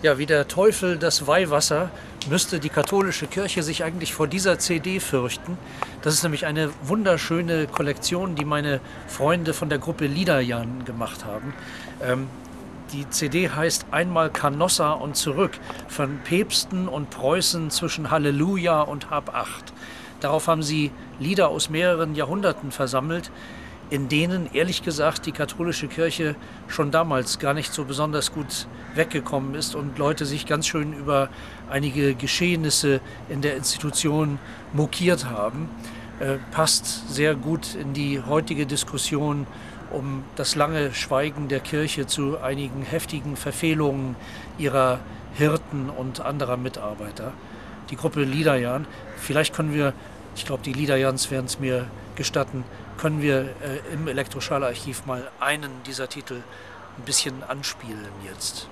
Ja, wie der Teufel das Weihwasser müsste die katholische Kirche sich eigentlich vor dieser CD fürchten. Das ist nämlich eine wunderschöne Kollektion, die meine Freunde von der Gruppe Liederjan gemacht haben. Ähm, die CD heißt Einmal Canossa und zurück von Päpsten und Preußen zwischen Halleluja und Hab acht. Darauf haben sie Lieder aus mehreren Jahrhunderten versammelt, in denen ehrlich gesagt die katholische Kirche schon damals gar nicht so besonders gut weggekommen ist und Leute sich ganz schön über einige Geschehnisse in der Institution mokiert haben. Äh, passt sehr gut in die heutige Diskussion um das lange Schweigen der Kirche zu einigen heftigen Verfehlungen ihrer Hirten und anderer Mitarbeiter. Die Gruppe Liederjan, vielleicht können wir, ich glaube, die Liederjans werden es mir gestatten, können wir äh, im Elektroschallarchiv mal einen dieser Titel ein bisschen anspielen jetzt.